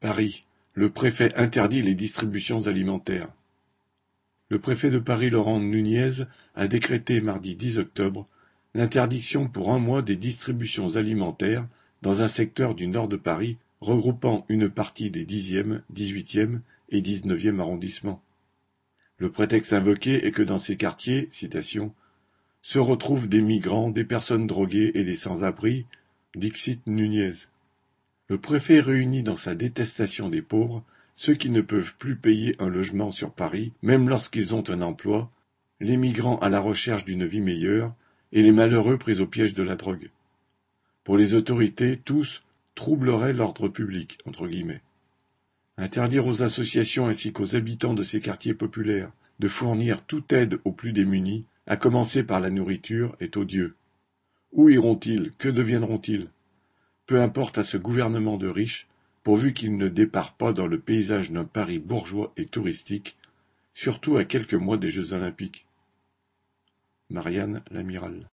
Paris, le préfet interdit les distributions alimentaires. Le préfet de Paris Laurent Nunez a décrété mardi 10 octobre l'interdiction pour un mois des distributions alimentaires dans un secteur du nord de Paris regroupant une partie des 10e, 18e et 19e arrondissements. Le prétexte invoqué est que dans ces quartiers, citation, se retrouvent des migrants, des personnes droguées et des sans-abri, dixit Nunez. Le préfet réunit dans sa détestation des pauvres ceux qui ne peuvent plus payer un logement sur Paris, même lorsqu'ils ont un emploi, les migrants à la recherche d'une vie meilleure, et les malheureux pris au piège de la drogue. Pour les autorités, tous troubleraient l'ordre public. Interdire aux associations ainsi qu'aux habitants de ces quartiers populaires de fournir toute aide aux plus démunis, à commencer par la nourriture, est odieux. Où iront-ils? Que deviendront-ils? Peu importe à ce gouvernement de riches, pourvu qu'il ne départ pas dans le paysage d'un Paris bourgeois et touristique, surtout à quelques mois des Jeux olympiques. Marianne Lamiral